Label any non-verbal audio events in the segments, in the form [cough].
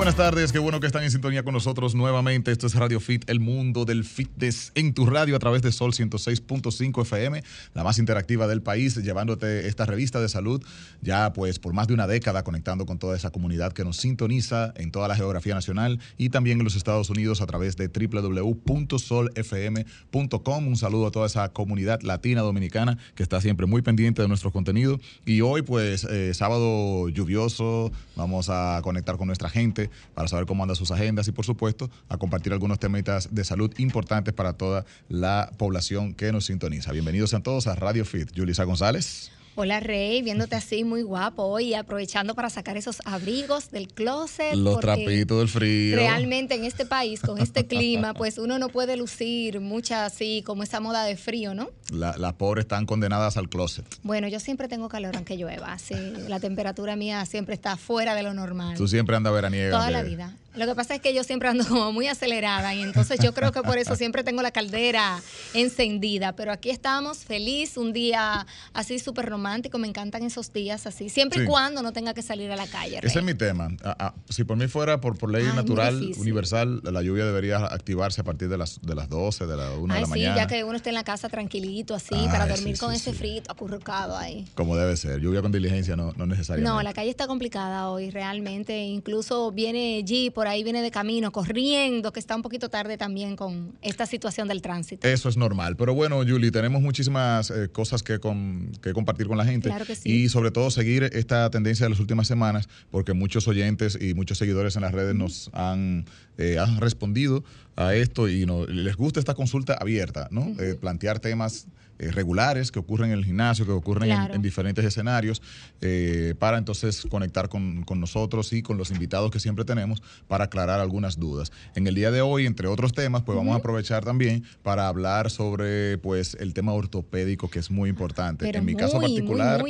buenas tardes, qué bueno que están en sintonía con nosotros nuevamente. Esto es Radio Fit, el mundo del fitness en tu radio a través de Sol 106.5 FM, la más interactiva del país, llevándote esta revista de salud ya pues por más de una década conectando con toda esa comunidad que nos sintoniza en toda la geografía nacional y también en los Estados Unidos a través de www.solfm.com. Un saludo a toda esa comunidad latina dominicana que está siempre muy pendiente de nuestro contenido y hoy pues eh, sábado lluvioso, vamos a conectar con nuestra gente para saber cómo andan sus agendas y por supuesto a compartir algunos temitas de salud importantes para toda la población que nos sintoniza. Bienvenidos a todos a Radio Fit. Julisa González. Hola Rey, viéndote así muy guapo hoy, aprovechando para sacar esos abrigos del closet. Los trapitos del frío. Realmente en este país, con este [laughs] clima, pues uno no puede lucir mucha así como esa moda de frío, ¿no? las pobres están condenadas al closet. Bueno, yo siempre tengo calor aunque llueva, sí. La temperatura mía siempre está fuera de lo normal. Tú siempre andas veraniega. Toda la vida. Lo que pasa es que yo siempre ando como muy acelerada y entonces yo creo que por eso siempre tengo la caldera encendida. Pero aquí estamos, feliz, un día así súper romántico. Me encantan esos días así, siempre y cuando no tenga que salir a la calle. Ese es mi tema. Ah, ah, si por mí fuera por, por ley natural, universal, la lluvia debería activarse a partir de las, de las 12, de la 1 de la sí, mañana. ya que uno esté en la casa tranquilito así, para dormir con ese frito acurrucado ahí. Como debe ser. Lluvia con diligencia no, no necesariamente. No, la calle está complicada hoy, realmente. Incluso viene Jeep por ahí viene de camino, corriendo, que está un poquito tarde también con esta situación del tránsito. Eso es normal. Pero bueno, Julie, tenemos muchísimas eh, cosas que, que compartir con la gente. Claro que sí. Y sobre todo seguir esta tendencia de las últimas semanas, porque muchos oyentes y muchos seguidores en las redes nos han, eh, han respondido a esto y no, les gusta esta consulta abierta, ¿no? Eh, plantear temas eh, regulares que ocurren en el gimnasio, que ocurren en, diferentes escenarios, eh, para entonces conectar con, nosotros y con los invitados que siempre tenemos para aclarar algunas dudas. En el día de hoy, entre otros temas, pues vamos a aprovechar también para hablar sobre pues el tema ortopédico que es muy importante. en mi caso particular,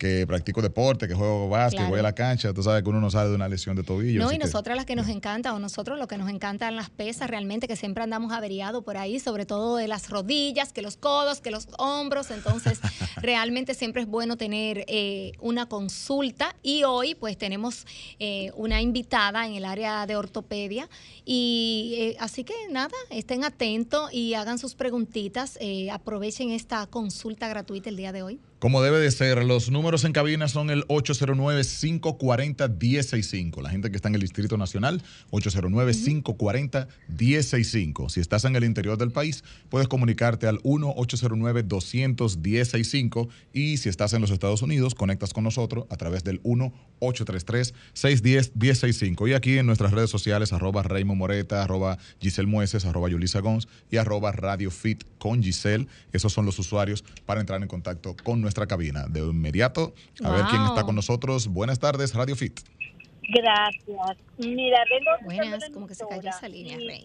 que practico deporte, que juego básquet, voy a la cancha, tú sabes que uno no sale de una lesión de tobillo. No, y nosotras las que nos encanta, o nosotros lo que nos encantan las pesas realmente, que siempre andamos averiados por ahí, sobre todo de las rodillas, que los codos, que los hombros, entonces [laughs] realmente siempre es bueno tener eh, una consulta. Y hoy pues tenemos eh, una invitada en el área de ortopedia. Y eh, así que nada, estén atentos y hagan sus preguntitas, aprovechen esta consulta gratuita el día de hoy. Como debe de ser, los números en cabina son el 809-540-1065. La gente que está en el Distrito Nacional, 809-540-1065. Si estás en el interior del país, puedes comunicarte al 1-809-200-1065. Y si estás en los Estados Unidos, conectas con nosotros a través del 1-833-610-1065. Y aquí en nuestras redes sociales, arroba Raymond Moreta, arroba Giselle Mueces, arroba Yulisa Gons y arroba Radio Fit con Giselle. Esos son los usuarios para entrar en contacto con nuestra nuestra cabina. De inmediato, a ver quién está con nosotros. Buenas tardes, Radio Fit. Gracias. Mira, Buenas, como que se cayó esa línea, Rey.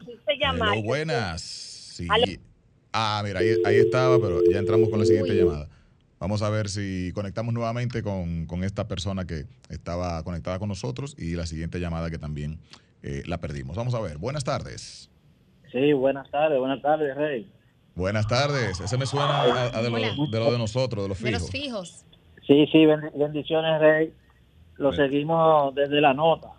buenas. Sí. Ah, mira, ahí, ahí, estaba, pero ya entramos con la siguiente llamada. Vamos a ver si conectamos nuevamente con, con, esta persona que estaba conectada con nosotros y la siguiente llamada que también eh, la perdimos. Vamos a ver. Buenas tardes. Sí, buenas tardes, buenas tardes, Rey. Buenas tardes. Ese me suena a, de, lo, de, nosotros, de los fijos. De los fijos. Sí, sí, bendiciones, Rey. Lo seguimos desde la nota.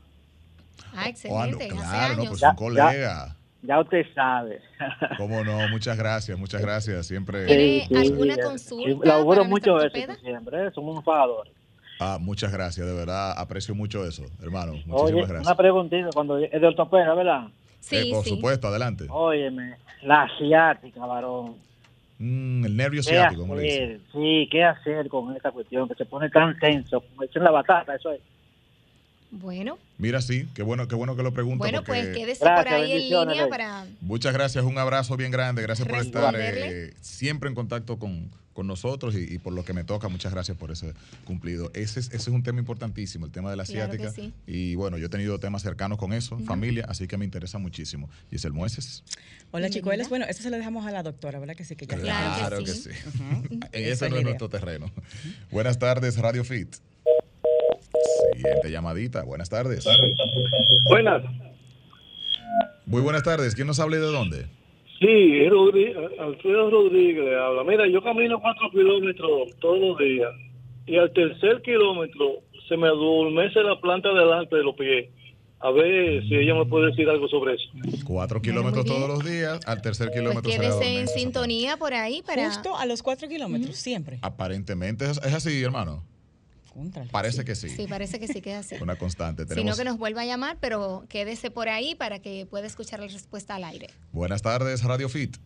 Ah, excelente. claro, no, pues un colega. Ya, usted sabe. [laughs] Cómo no, muchas gracias, muchas gracias. Siempre. ¿Tiene alguna consulta? Lo mucho eso siempre, ¿eh? somos un pagador. Ah, muchas gracias, de verdad, aprecio mucho eso, hermano. Muchísimas Oye, gracias. Una preguntita, cuando es de ortopeda, ¿verdad? Sí, eh, por supuesto, adelante. Óyeme, la asiática, varón. Mm, el nervio ciático, como le Sí, ¿qué hacer con esta cuestión? Que se pone tan tenso, como dicen la batata, eso es. Bueno. Mira, sí, qué bueno, qué bueno que lo pregunto. Bueno, pues quédese por ahí en línea para. Muchas gracias, un abrazo bien grande. Gracias por estar eh, siempre en contacto con, con nosotros y, por lo que me toca, muchas gracias por ese cumplido. Ese es, ese es un tema importantísimo, el tema de la asiática. Y bueno, yo he tenido temas cercanos con eso, familia, así que me interesa muchísimo. Y es el Mueces. Hola, chicuelas. Bueno, eso se lo dejamos a la doctora, ¿verdad que sí? Que ya claro, que sí. [laughs] Ese no es nuestro terreno. Buenas tardes, Radio Fit. Siguiente llamadita. Buenas tardes. Buenas. Muy buenas tardes. ¿Quién nos habla y de dónde? Sí, Alfredo Rodríguez le habla. Mira, yo camino cuatro kilómetros todos los días y al tercer kilómetro se me adormece la planta delante de los pies A ver si ella me puede decir algo sobre eso. Cuatro kilómetros todos los días, al tercer Pues kilómetro se le quédese en sintonía por ahí para... Justo a los cuatro kilómetros, siempre. Aparentemente es, es así, hermano. Parece que sí. Sí, parece que sí queda así. Una constante. Sino Tenemos... que nos vuelva a llamar, pero quédese por ahí para que pueda escuchar la respuesta al aire. Buenas tardes, Radio Fit.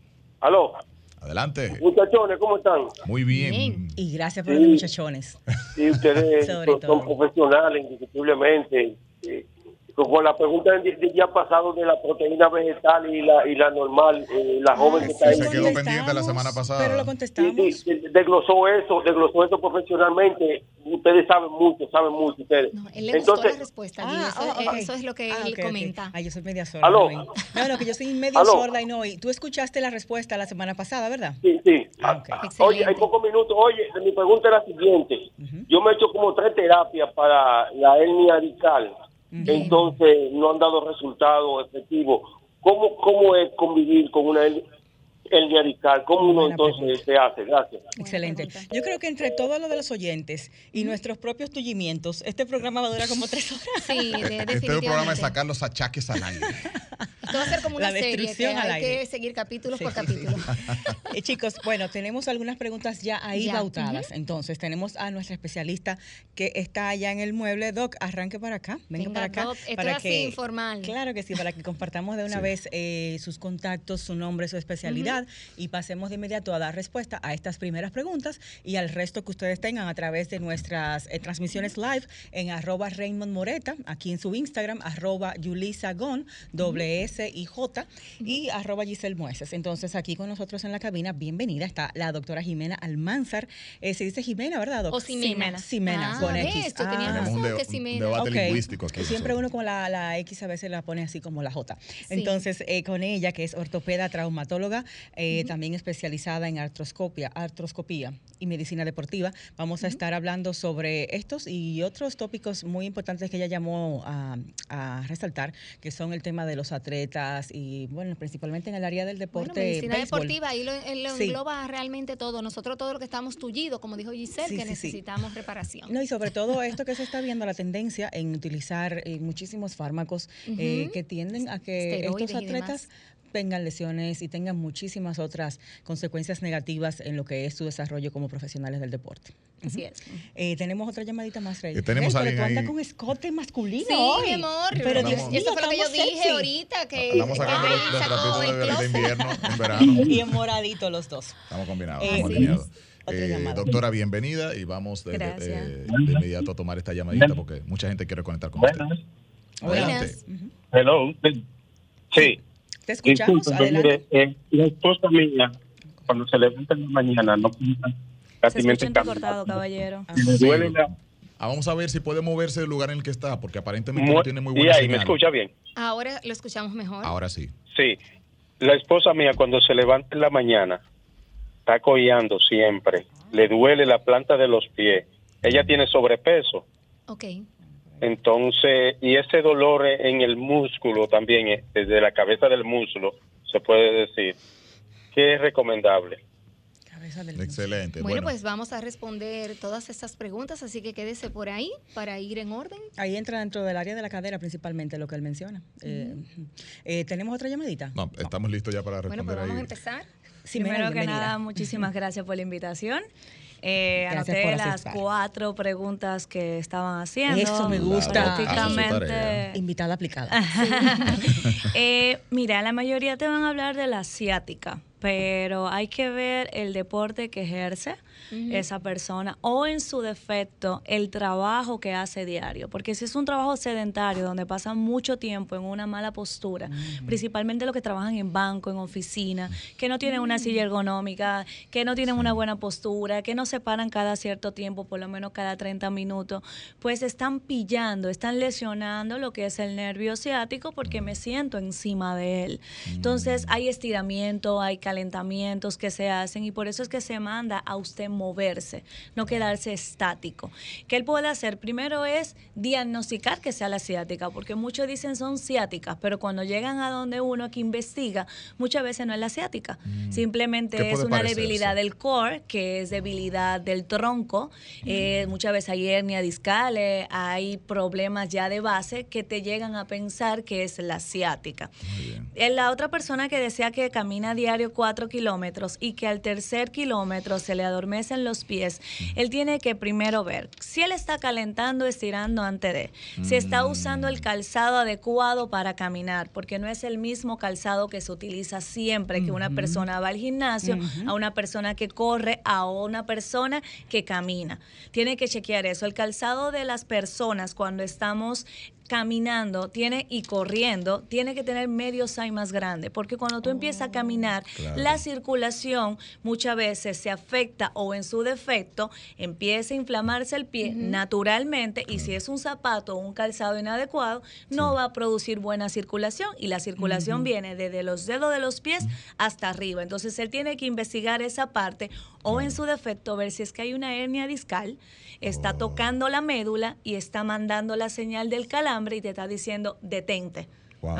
Aló, Adelante. muchachones, ¿cómo están? Muy bien. Bien. Y gracias por los muchachones. Sí, ustedes [laughs] son profesionales, indiscutiblemente. Eh, Con la pregunta del día pasado de la proteína vegetal y la, y la normal, eh, la joven que está sí, ahí. se quedó pendiente la semana pasada. Pero lo Sí, contestamos. sí, desglosó eso, desglosó eso profesionalmente. Ustedes saben mucho, saben mucho ustedes. No, él le gustó la Entonces, respuesta, Ah, Gil, eso, oh, es lo que Ah, él comenta. Ah, yo soy media sorda. Aló. No, no, que yo soy medio Aló. sorda y no oí. Tú escuchaste la respuesta la semana pasada, ¿verdad? Sí, sí. Ah. Ah. Oye, hay pocos minutos. Oye, mi pregunta es la siguiente. Yo me he hecho como tres terapias para la hernia discal. Entonces, no han dado resultados efectivos. ¿Cómo, ¿Cómo es convivir con una hernia discal? ¿Cómo uno entonces se hace? Gracias. Excelente. Yo creo que entre todo lo de los oyentes y nuestros propios tullimientos, este programa va a durar como tres horas. Sí, de- Este es el definitivamente. programa de sacar los achaques al aire. [laughs] Esto [laughs] va a ser como una serie que hay aire. que seguir capítulos Sí, por sí, [laughs] sí. Eh, chicos, bueno, tenemos algunas preguntas ya ahí Ya, bautadas. Entonces, tenemos a nuestra especialista que está allá en el mueble. Doc, arranque para acá. Venga, Venga, para acá. Doc, esto para es así, informal. Claro que sí, para que compartamos de una [laughs] vez eh, sus contactos, su nombre, su especialidad y pasemos de inmediato a dar respuesta a estas primeras preguntas y al resto que ustedes tengan a través de nuestras eh, transmisiones live en arroba Raymond Moreta, aquí en su Instagram, arroba Yulisa Gon, doble S y J, y arroba Giselle Mueces. Entonces, aquí con nosotros en la cabina, bienvenida, está la doctora Jimena Almanzar. Eh, se dice Jimena, ¿verdad, doctora? O Ximena. Ximena, Ah, con X. tenía Ah. Un, razón de- que debate lingüístico aquí. Siempre nosotros. uno con la, la X a veces la pone así como la J. Sí. Entonces, eh, con ella, que es ortopeda traumatóloga, eh, también especializada en artroscopia, artroscopía y medicina deportiva, vamos a estar hablando sobre estos y otros tópicos muy importantes que ella llamó a, a resaltar, que son el tema de los atletas y, bueno, principalmente en el área del deporte. Bueno, medicina béisbol. deportiva, ahí lo, él lo Sí. engloba realmente todo. Nosotros todo lo que estamos tullidos, como dijo Giselle, Sí, que sí, necesitamos reparación. No, y sobre todo esto que se está viendo, la tendencia en utilizar eh, muchísimos fármacos eh, que tienden a que Esteroides estos atletas tengan lesiones y tengan muchísimas otras consecuencias negativas en lo que es su desarrollo como profesionales del deporte. Así es. Eh, tenemos otra llamadita más, Rey. Que tenemos Rey, pero tú alguien andas ahí. con escote masculino Sí, hoy. mi amor. Pero Dios mío, Eso fue lo que yo estamos dije sexy. ahorita, que Andamos sacando que los, trapitos el de, de invierno en [laughs] verano. Y en moradito los dos. Estamos combinados, Eh, estamos alineados. Eh, doctora, bienvenida y vamos de, de- Gracias. eh, de inmediato a tomar esta llamadita porque mucha gente quiere conectar con Buenas. usted. Buenas. Adelante. Hello. Sí. Te escuchamos, Disculpe, adelante. mire, eh, la esposa mía, cuando se levanta en la mañana, no Se casi escucha entrecortado, caballero. Duele la... Ah, vamos a ver si puede moverse del lugar en el que está, porque aparentemente no tiene muy y buena ahí, ¿me escucha bien? Ahora lo escuchamos mejor. Ahora sí. Sí. La esposa mía, cuando se levanta en la mañana, está cojeando siempre. Le duele la planta de los pies. Ella tiene sobrepeso. Ok. Entonces, y ese dolor en el músculo también, eh, desde la cabeza del muslo, se puede decir. ¿Qué es recomendable? Cabeza del Excelente. Bueno, Bueno, pues vamos a responder todas estas preguntas, así que quédese por ahí para ir en orden. Ahí entra dentro del área de la cadera principalmente lo que él menciona. Eh, eh, ¿Tenemos otra llamadita? no, estamos listos ya para Bueno, responder pues vamos a empezar. Primero que bienvenida. nada, muchísimas [laughs] gracias por la invitación. Eh, anoté por las cuatro preguntas que estaban haciendo. Eso me gusta. Prácticamente. Invitada aplicada. [laughs] Eh, mira, la mayoría te van a hablar de la asiática, pero hay que ver el deporte que ejerce esa persona o en su defecto el trabajo que hace diario, porque si es un trabajo sedentario donde pasan mucho tiempo en una mala postura, principalmente los que trabajan en banco, en oficina, que no tienen una silla ergonómica, que no tienen una buena postura, que no se paran cada cierto tiempo, por lo menos cada 30 minutos, pues están pillando, están lesionando lo que es el nervio ciático porque me siento encima de él. Entonces hay estiramiento, hay calentamientos que se hacen y por eso es que se manda a usted moverse, no quedarse estático. ¿Qué él puede hacer? Primero es diagnosticar que sea la ciática, porque muchos dicen son ciáticas, pero cuando llegan a donde uno que investiga, muchas veces no es la ciática, Mm. simplemente es una debilidad del core, que es debilidad del tronco, eh, muchas veces hay hernia discales, hay problemas ya de base que te llegan a pensar que es la ciática. Eh, La otra persona que decía que camina diario cuatro kilómetros y que al tercer kilómetro se le adormecen los pies, él tiene que primero ver si él está calentando, estirando antes de, si está usando el calzado adecuado para caminar, porque no es el mismo calzado que se utiliza siempre que una persona va al gimnasio, a una persona que corre, a una persona que camina. Tiene que chequear eso. El calzado de las personas cuando estamos caminando tiene y corriendo tiene que tener medio size más grande porque cuando tú empiezas a caminar Claro. la circulación muchas veces se afecta o en su defecto empieza a inflamarse el pie naturalmente y si es un zapato o un calzado inadecuado no va a producir buena circulación y la circulación viene desde los dedos de los pies hasta arriba. Entonces él tiene que investigar esa parte o en su defecto ver si es que hay una hernia discal está tocando la médula y está mandando la señal del calambre y te está diciendo detente Wow.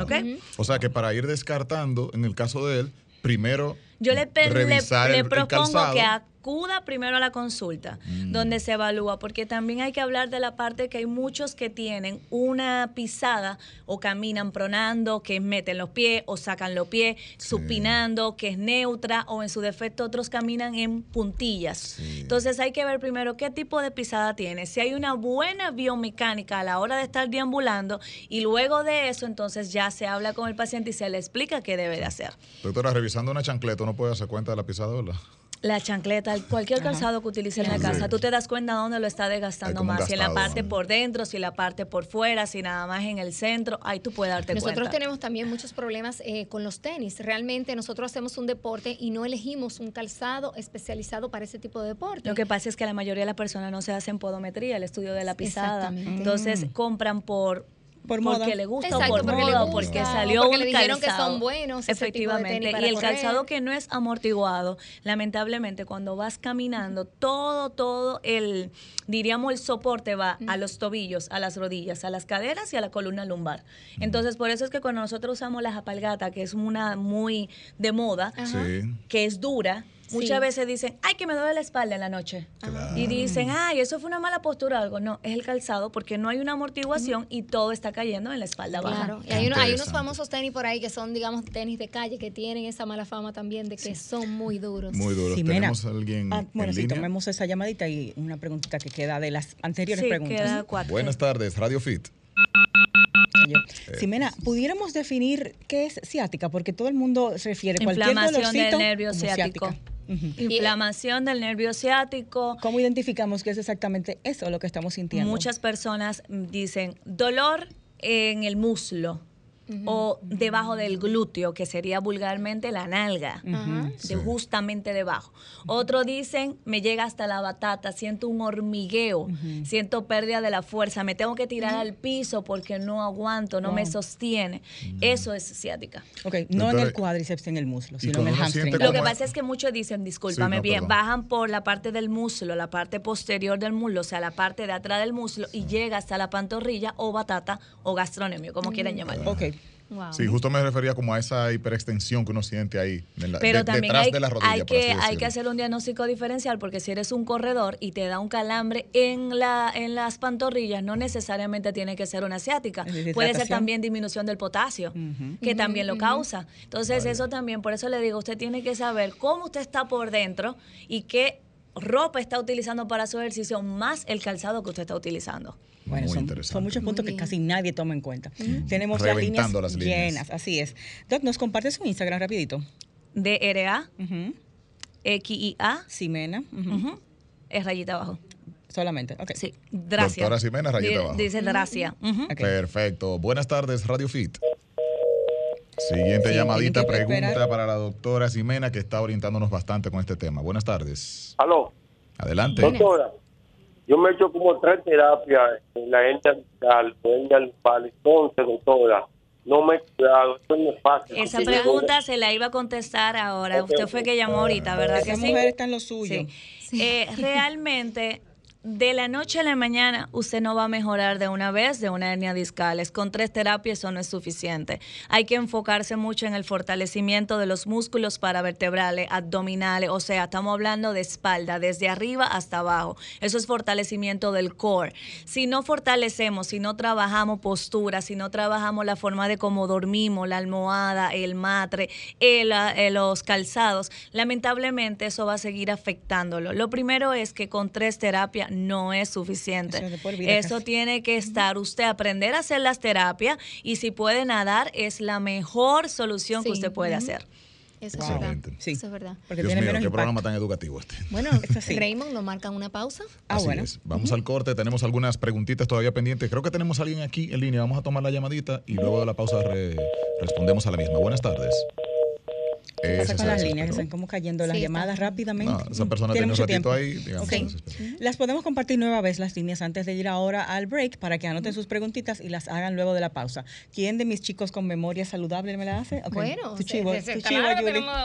O sea que para ir descartando, en el caso de él, primero Yo le, le- revisar le el- el propongo calzado. Acuda primero a la consulta, Mm. donde se evalúa, porque también hay que hablar de la parte que hay muchos que tienen una pisada o caminan pronando, que meten los pies o sacan los pies, supinando, que es neutra, o en su defecto otros caminan en puntillas. Entonces hay que ver primero qué tipo de pisada tiene, si hay una buena biomecánica a la hora de estar deambulando y luego de eso entonces ya se habla con el paciente y se le explica qué debe de hacer. Doctora, revisando una chancleta, uno puede darse cuenta de la pisada, ¿verdad? La chancleta, cualquier calzado que utilice en la Sí. casa, tú te das cuenta dónde lo está desgastando más, si en la parte ¿no? por dentro, si en la parte por fuera, si nada más en el centro, ahí tú puedes darte Nosotros cuenta. tenemos también muchos problemas eh, con los tenis. Realmente nosotros hacemos un deporte y no elegimos un calzado especializado para ese tipo de deporte. Lo que pasa es que la mayoría de las personas no se hacen podometría, el estudio de la pisada. Entonces Mm. compran por Por porque moda. le gusta Exacto, o por porque moda o gusta, porque o salió porque un le dijeron que calzado. son buenos Efectivamente. y el correr. calzado que no es amortiguado, lamentablemente cuando vas caminando, todo, todo el, diríamos, el soporte va a los tobillos, a las rodillas, a las caderas y a la columna lumbar. Entonces, por eso es que cuando nosotros usamos las apalgatas, que es una muy de moda, que es dura, muchas Sí. veces dicen, ay, que me duele la espalda en la noche. Y dicen, ay, eso fue una mala postura o algo. No, es el calzado porque no hay una amortiguación y todo está cayendo en la espalda baja. Claro, y hay, uno- hay unos famosos tenis por ahí que son, digamos, tenis de calle que tienen esa mala fama también de que son muy duros. Muy duro. Ximena. ¿Tenemos a alguien Ah, bueno, en sí, línea? tomemos esa llamadita y una preguntita que queda de las anteriores Sí, preguntas. queda cuatro. Buenas tardes, Radio Fit. Yo. Ximena, ¿pudiéramos definir qué es ciática? Porque todo el mundo refiere cualquier Inflamación dolorcito del nervio ciático. ciática. Inflamación del nervio ciático. ¿Cómo identificamos que es exactamente eso lo que estamos sintiendo? Muchas personas mm, dicen dolor en el muslo o debajo del glúteo, que sería vulgarmente la nalga, de Sí. justamente debajo. Otros dicen, me llega hasta la batata, siento un hormigueo, siento pérdida de la fuerza, me tengo que tirar al piso porque no aguanto, no me sostiene. Eso es ciática. Ok, no en el cuádriceps, en el muslo, sino en el hamstring. Lo que pasa es que muchos dicen, discúlpame Sí, no, bien, perdón. bajan por la parte del muslo, la parte posterior del muslo, o sea, la parte de atrás del muslo y llega hasta la pantorrilla o batata o gastronomio, como quieran llamarlo. Ok. Sí, justo me refería como a esa hiperextensión que uno siente ahí, en la- Pero de- también detrás hay, de la rodilla, hay que, hay que hacer un diagnóstico diferencial porque si eres un corredor y te da un calambre en, la, en las pantorrillas, no necesariamente tiene que ser una asiática. Puede ser también disminución del potasio, que también lo causa. Entonces eso también, por eso le digo, usted tiene que saber cómo usted está por dentro y qué ropa está utilizando para su ejercicio, más el calzado que usted está utilizando. Bueno, Muy son, interesante. son muchos puntos que casi nadie toma en cuenta. Tenemos las líneas, Reventando las líneas. llenas, así es. Doc, ¿nos compartes su Instagram rapidito? DRA, Ujú. XIA, Ximena. ujú. ujú, es rayita abajo. Solamente, ok. Sí, gracias. Doctora Ximena, rayita abajo. Dice gracias. Perfecto. Buenas tardes, Radio Fit. Siguiente Sí, llamadita, que pregunta esperar. para la doctora Ximena, que está orientándonos bastante con este tema. Buenas tardes. Aló, Adelante. doctora. Yo me he hecho como tres terapias en la hernia discal, hernia lumbar. Entonces, doctora, no me he cuidado. Esto no es fácil. Esa pregunta se la iba a contestar ahora. Usted fue que llamó ahorita, ¿verdad que Esa sí? mujer está en lo suyo. Sí. Eh, realmente, de la noche a la mañana, usted no va a mejorar de una vez de una hernia discales. Con tres terapias eso no es suficiente. Hay que enfocarse mucho en el fortalecimiento de los músculos paravertebrales, abdominales, o sea, estamos hablando de espalda, desde arriba hasta abajo. Eso es fortalecimiento del core. Si no fortalecemos, si no trabajamos postura, si no trabajamos la forma de cómo dormimos, la almohada, el matre, el, eh, los calzados, lamentablemente eso va a seguir afectándolo. Lo primero es que con tres terapias no es suficiente. Eso es de por vida Eso casi. tiene que estar usted aprender a hacer las terapias y si puede nadar es la mejor solución que usted puede hacer. Eso Wow. es verdad. Sí. Eso es verdad. Porque Dios tiene mío, menos qué impacto. programa tan educativo este. Bueno. [laughs] Raymond, ¿nos marcan una pausa? Ah, Así bueno. es. Vamos al corte, tenemos algunas preguntitas todavía pendientes. Creo que tenemos a alguien aquí en línea. Vamos a tomar la llamadita y luego de la pausa re- respondemos a la misma. Buenas tardes. ¿Qué pasa con las líneas? Que están como cayendo las Sí, llamadas rápidamente. No, esa persona Tiene tiene un mucho ratito tiempo. ahí, digamos. Las podemos compartir nueva vez las líneas antes de ir ahora al break para que anoten sus preguntitas y las hagan luego de la pausa. ¿Quién de mis chicos con memoria saludable me la hace? Bueno, tu se- chivo, se- tu claro, chivo, Julie. tenemos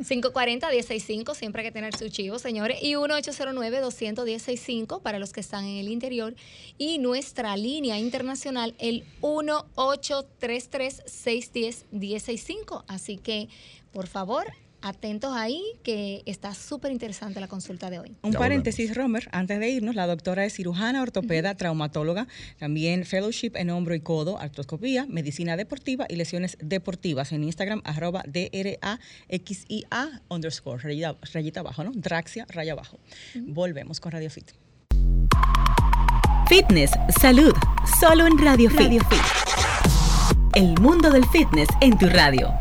809-540-165, siempre hay que tener su chivo, señores, y 1-809-210-65 para los que están en el interior, y nuestra línea internacional, el 1-833-610-165. Así que, por favor, atentos ahí, que está súper interesante la consulta de hoy. Un Ya paréntesis, Romer, antes de irnos, la doctora es cirujana, ortopeda, traumatóloga, también fellowship en hombro y codo, artroscopía, medicina deportiva y lesiones deportivas en Instagram, arroba D-R-A-X-I-A underscore, rayita, rayita abajo, ¿no? Draxia, raya abajo. Volvemos con Radio Fit. Fitness, salud, solo en Radio Fit. El mundo del fitness en tu radio.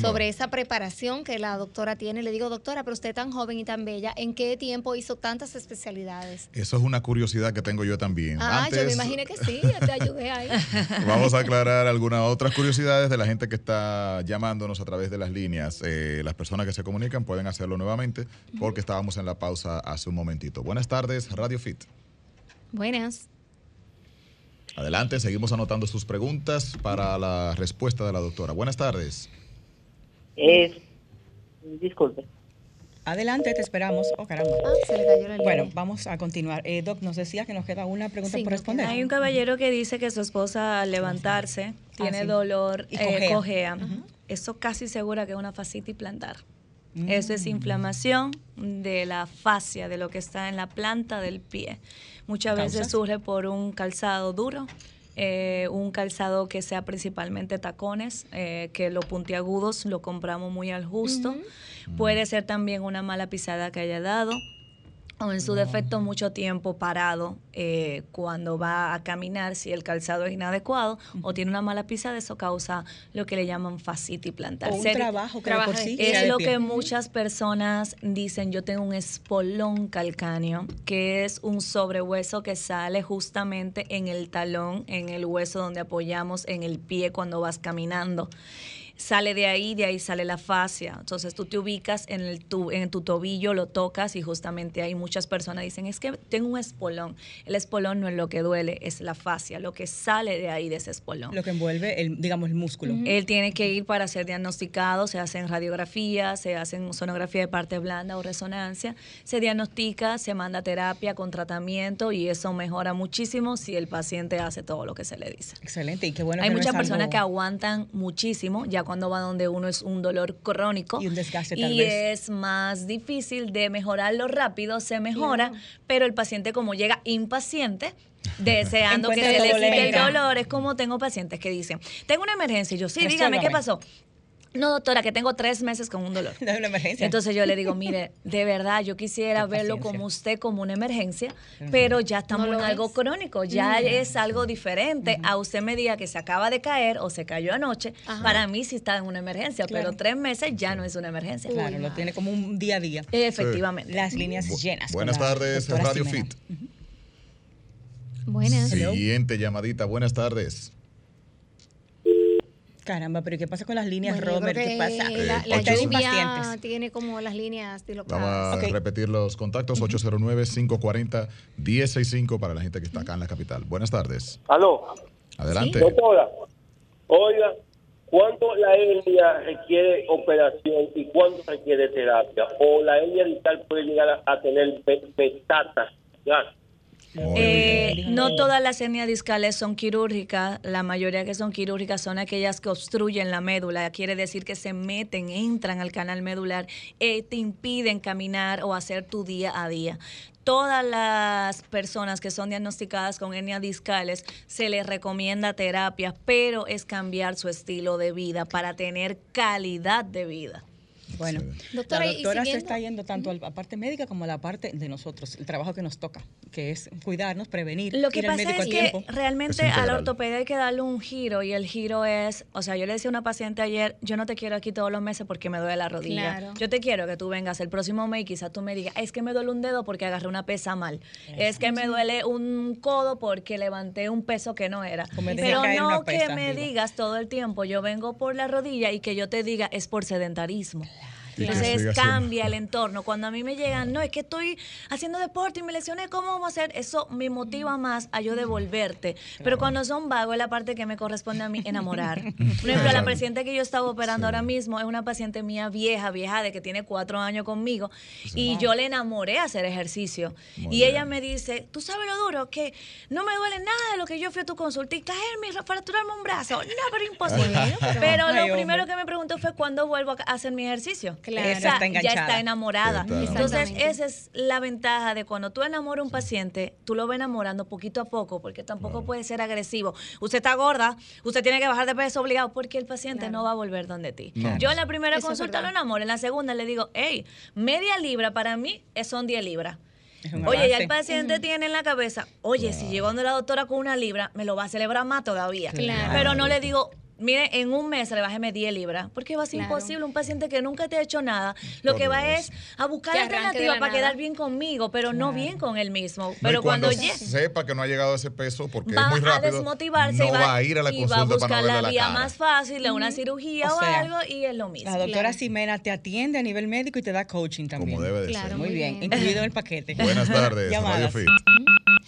Sobre esa preparación que la doctora tiene, le digo, doctora, pero usted tan joven y tan bella, ¿en qué tiempo hizo tantas especialidades? Eso es una curiosidad que tengo yo también. Ah, yo me imaginé que sí, ya te ayudé ahí. [laughs] Vamos a aclarar algunas otras curiosidades de la gente que está llamándonos a través de las líneas. Eh, las personas que se comunican pueden hacerlo nuevamente porque estábamos en la pausa hace un momentito. Buenas tardes, Radio Fit. Buenas. Adelante, seguimos anotando sus preguntas para la respuesta de la doctora. Buenas tardes. Es, disculpe. Adelante, te esperamos. Oh, caramba. Ah, se le cayó la línea. Bueno, vamos a continuar. Eh, Doc, nos decía que nos queda una pregunta Sí, por responder. Hay un caballero que dice que su esposa al levantarse tiene Ah, sí. dolor, Y eh, cojea. cojea. Eso casi segura que es una fascitis plantar. Mm. Eso es inflamación de la fascia, de lo que está en la planta del pie. Muchas veces surge por un calzado duro, eh, un calzado que sea principalmente tacones, eh, que los puntiagudos lo compramos muy al justo. Puede ser también una mala pisada que haya dado o en su defecto mucho tiempo parado eh, cuando va a caminar si el calzado es inadecuado o tiene una mala pisada, eso causa lo que le llaman fascitis plantar. O un Ser- trabajo que por sí sea es lo que muchas personas dicen, yo tengo un espolón calcáneo, que es un sobrehueso que sale justamente en el talón, en el hueso donde apoyamos en el pie cuando vas caminando. Sale de ahí, de ahí sale la fascia. Entonces tú te ubicas en, el tu, en tu tobillo, lo tocas y justamente ahí muchas personas dicen, es que tengo un espolón. El espolón no es lo que duele, es la fascia, lo que sale de ahí de ese espolón. Lo que envuelve, el, digamos, el músculo. Él tiene que ir para ser diagnosticado, se hacen radiografías, se hacen sonografía de parte blanda o resonancia, se diagnostica, se manda terapia con tratamiento y eso mejora muchísimo si el paciente hace todo lo que se le dice. Excelente. Y qué bueno Hay que muchas personas algo- que aguantan muchísimo, ya cuando va donde uno es un dolor crónico. Y un desgaste, tal y vez. es más difícil de mejorarlo rápido, se mejora, pero el paciente como llega impaciente, [laughs] deseando que se le quite el dolor, es como tengo pacientes que dicen, tengo una emergencia, y yo, sí, dígame, ¿qué pasó? No, doctora, que tengo tres meses con un dolor. [laughs] Es una emergencia. Entonces yo le digo, [laughs] mire, de verdad, yo quisiera Qué verlo paciencia. como usted, como una emergencia, pero ya estamos No en algo es. crónico, ya es algo diferente. A usted me diga que se acaba de caer o se cayó anoche, para mí sí está en una emergencia, Claro. pero tres meses ya no es una emergencia. Claro, lo tiene como un día a día. Efectivamente. Las líneas Bu- llenas. Buenas tardes, Radio. Fit. Buenas. Siguiente llamadita. Buenas tardes. Caramba, pero ¿y qué pasa con las líneas, Bueno, Robert? ¿Qué pasa? La, la lluvia impacientes. tiene como las líneas Vamos dislocadas. a Ok. repetir los contactos 809-540-1065 para la gente que está acá en la capital. Buenas tardes. Aló, Adelante. doctora. Oiga, ¿cuándo la hernia requiere operación y cuándo requiere terapia? ¿O la hernia discal puede llegar a, a tener pe-? Ya. Muy Eh, no todas las hernias discales son quirúrgicas, la mayoría que son quirúrgicas son aquellas que obstruyen la médula, quiere decir que se meten, entran al canal medular, eh, te impiden caminar o hacer tu día a día. Todas las personas que son diagnosticadas con hernias discales se les recomienda terapia, pero es cambiar su estilo de vida para tener calidad de vida. Bueno, Doctora, la y doctora se está yendo tanto a la parte médica como a la parte de nosotros, el trabajo que nos toca, que es cuidarnos, prevenir, Lo que ir al pasa médico es que tiempo. realmente a la ortopedia hay que darle un giro y el giro es, o sea, yo le decía a una paciente ayer, yo no te quiero aquí todos los meses porque me duele la rodilla. Claro. Yo te quiero que tú vengas el próximo mes y quizás tú me digas, es que me duele un dedo porque agarré una pesa mal. Es que me duele un codo porque levanté un peso que no era. Pero no que me arriba. digas todo el tiempo, yo vengo por la rodilla y que yo te diga, es por sedentarismo. Que Entonces cambia el entorno. Cuando a mí me llegan, no, es que estoy haciendo deporte y me lesioné, ¿cómo vamos a hacer? Eso me motiva más a yo devolverte. Pero cuando son vagos es la parte que me corresponde a mí enamorar. [laughs] Por ejemplo, la paciente que yo estaba operando Sí. ahora mismo es una paciente mía vieja, vieja, de que tiene cuatro años conmigo. Y yo le enamoré a hacer ejercicio. Muy y bien. ella me dice, tú sabes lo duro, que no me duele nada de lo que yo fui a tu consulta y caerme y fracturarme un brazo. No, pero imposible. [laughs] pero lo primero que me preguntó fue cuándo vuelvo a hacer mi ejercicio. Claro. Esa está ya está enamorada. Claro. Entonces, esa es la ventaja de cuando tú enamoras a un paciente, tú lo vas enamorando poquito a poco, porque tampoco puede ser agresivo. Usted está gorda, usted tiene que bajar de peso obligado, porque el paciente Claro. no va a volver donde ti. No. Yo en la primera Eso consulta lo enamoro, en la segunda le digo, hey, media libra para mí es- son 10 libras. Oye, ya el paciente tiene en la cabeza, oye, si llegó donde la doctora con una libra, me lo va a celebrar más todavía. Claro. Pero no le digo, mire, en un mes le bájeme 10 libras, porque va a ser Claro. imposible. Un paciente que nunca te ha hecho nada, lo Por que va Dios. es a buscar alternativas para nada. quedar bien conmigo, pero no bien con él mismo. No, Pero y cuando, cuando llegue sepa que no ha llegado a ese peso porque va es muy a rápido, desmotivarse no y va, a ir a la y va a consulta buscar para no la la vía cara. más fácil, una cirugía O o, sea, algo, y es lo mismo. La doctora Claro. Ximena te atiende a nivel médico y te da coaching también. Como debe de Claro, ser. Muy bien, incluido en el paquete. Buenas tardes, [laughs] Radio. Fit.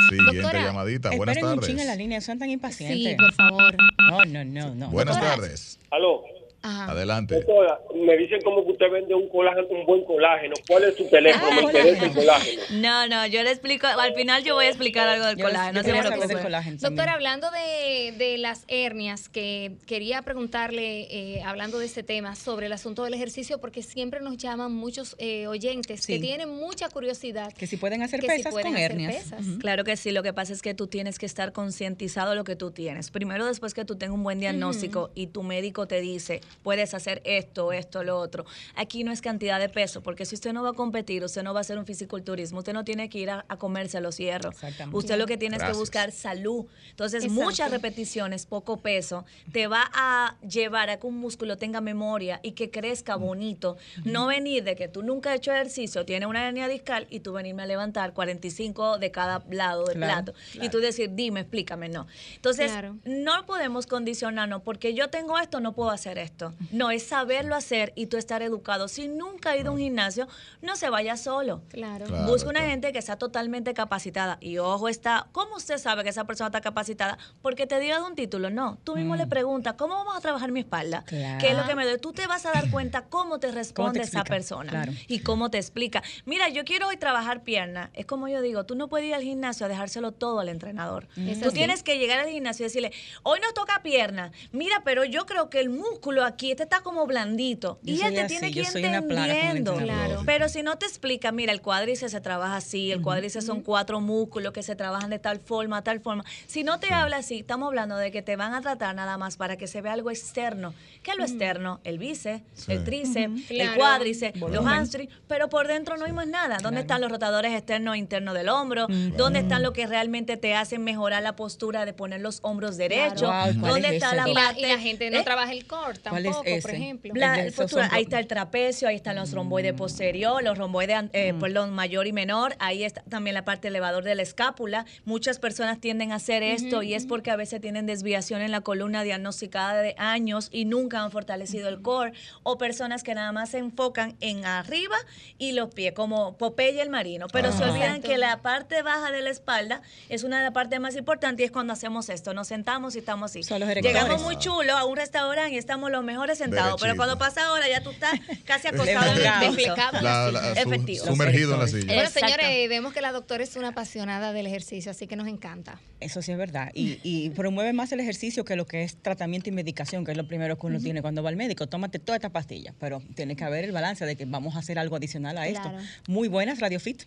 Siguiente Doctora, llamadita. Buenas Esperen un en la tardes. línea, son tan impacientes. Sí, por favor. No, no, no, no. Buenas Doctora. tardes. Aló, Ajá. Adelante. doctora, me dicen como que usted vende un colágeno, un buen colágeno. ¿Cuál es su teléfono? me interesa el colágeno. No, no, yo le explico, al final yo voy a explicar algo del Yo- colágeno, yo no se del colágeno. Doctora, hablando de, de las hernias, que quería preguntarle, eh, hablando de este tema, sobre el asunto del ejercicio, porque siempre nos llaman muchos eh, oyentes que tienen mucha curiosidad. Que si pueden hacer que si pesas pueden con hacer hernias. pesas. Claro que sí, lo que pasa es que tú tienes que estar concientizado de lo que tú tienes. Primero, después que tú tengas un buen diagnóstico y tu médico te dice, puedes hacer esto, esto, lo otro. Aquí no es cantidad de peso, porque si usted no va a competir, usted no va a hacer un fisiculturismo, usted no tiene que ir a, a comerse los hierros. Exactamente. Usted lo que tiene es que buscar salud. Entonces, Exacto. muchas repeticiones, poco peso, te va a llevar a que un músculo tenga memoria y que crezca bonito. No venir de que tú nunca has hecho ejercicio, tienes una hernia discal y tú venirme a levantar 45 de cada lado del Claro, plato. Y tú decir, dime, explícame, no. Entonces, Claro. no podemos condicionarnos porque yo tengo esto, no puedo hacer esto. No, es saberlo hacer y tú estar educado. Si nunca ha ido a un gimnasio, no se vaya solo. Claro. Claro. Busca una gente que sea totalmente capacitada. Y ojo, está. ¿Cómo usted sabe que esa persona está capacitada? Porque te diga de un título. No. Tú mismo le preguntas, ¿cómo vamos a trabajar mi espalda? Mm. Claro. ¿Qué es lo que me doy? Tú te vas a dar cuenta cómo te responde esa persona Claro. y cómo te explica. Mira, yo quiero hoy trabajar pierna. Es como yo digo, tú no puedes ir al gimnasio a dejárselo todo al entrenador. Es Tú tienes que llegar al gimnasio y decirle, hoy nos toca pierna. Mira, pero yo creo que el músculo aquí, este está como blandito. Yo y él te así, tiene que ir entendiendo. Claro. Pero si no te explica, mira, el cuádriceps se trabaja así, el cuádriceps son cuatro músculos que se trabajan de tal forma, tal forma. Si no te habla así, estamos hablando de que te van a tratar nada más para que se vea algo externo. ¿Qué es lo externo? El bíceps, Sí. el tríceps, el Claro. cuádriceps, los hamstrings, pero por dentro no hay más nada. ¿Dónde están los rotadores externos e internos del hombro? ¿Dónde están lo que realmente te hacen mejorar la postura de poner los hombros derechos? Wow, ¿cuál ¿Dónde es está ese, la Y la, parte? y la gente no ¿Eh? trabaja el core ¿Cuál ¿Cuál es ese? por ejemplo. La- El ahí está el trapecio, ahí están los romboides posterior, los romboides, eh, perdón, mayor y menor, ahí está también la parte elevador de la escápula. Muchas personas tienden a hacer esto y es porque a veces tienen desviación en la columna diagnosticada de años y nunca han fortalecido el core, o personas que nada más se enfocan en arriba y los pies, como Popeye el marino, pero se Ah. olvidan Exacto. que la parte baja de la espalda es una de las partes más importantes y es cuando hacemos esto, nos sentamos y estamos así. Son los erectores. Llegamos muy chulo a un restaurante y estamos los mejores sentados, pero Derechito. cuando pasa ahora ya tú estás casi [laughs] acostado en el piso. La- su- Efectivo. sumergido en la silla. Bueno, señores, vemos que la doctora es una apasionada del ejercicio, así que nos encanta. Eso sí es verdad. Y, y promueve más el ejercicio que lo que es tratamiento y medicación, que es lo primero que uno tiene cuando va al médico. Tómate toda esta pastilla, pero tiene que haber el balance de que vamos a hacer algo adicional a esto. Claro. Muy buenas, Radio Fit.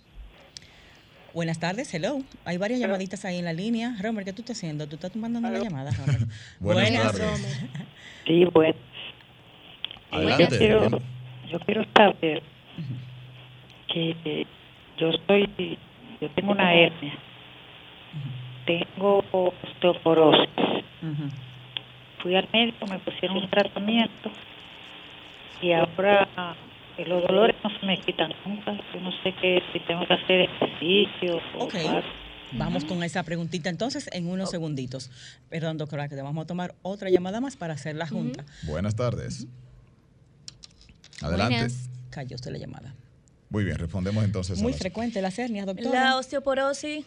Buenas tardes, hello. Hay varias llamaditas ahí en la línea. Romer, ¿qué tú estás haciendo? ¿Tú estás tomando una llamada, Romer? Buenas tardes. Sí, bueno. Adelante. Yo quiero, yo quiero saber que yo soy, yo tengo una hernia, tengo osteoporosis. Fui al médico, me pusieron un tratamiento y ahora los dolores no se me quitan nunca. Yo no sé qué, si tengo que hacer ejercicio o algo. Vamos con esa preguntita entonces en unos segunditos. Perdón, doctora, que te vamos a tomar otra llamada más para hacer la junta. Buenas tardes. Adelante. Buenas. Cayó usted la llamada. Muy bien, respondemos entonces. a Muy las- frecuente las hernias, doctora. La osteoporosis,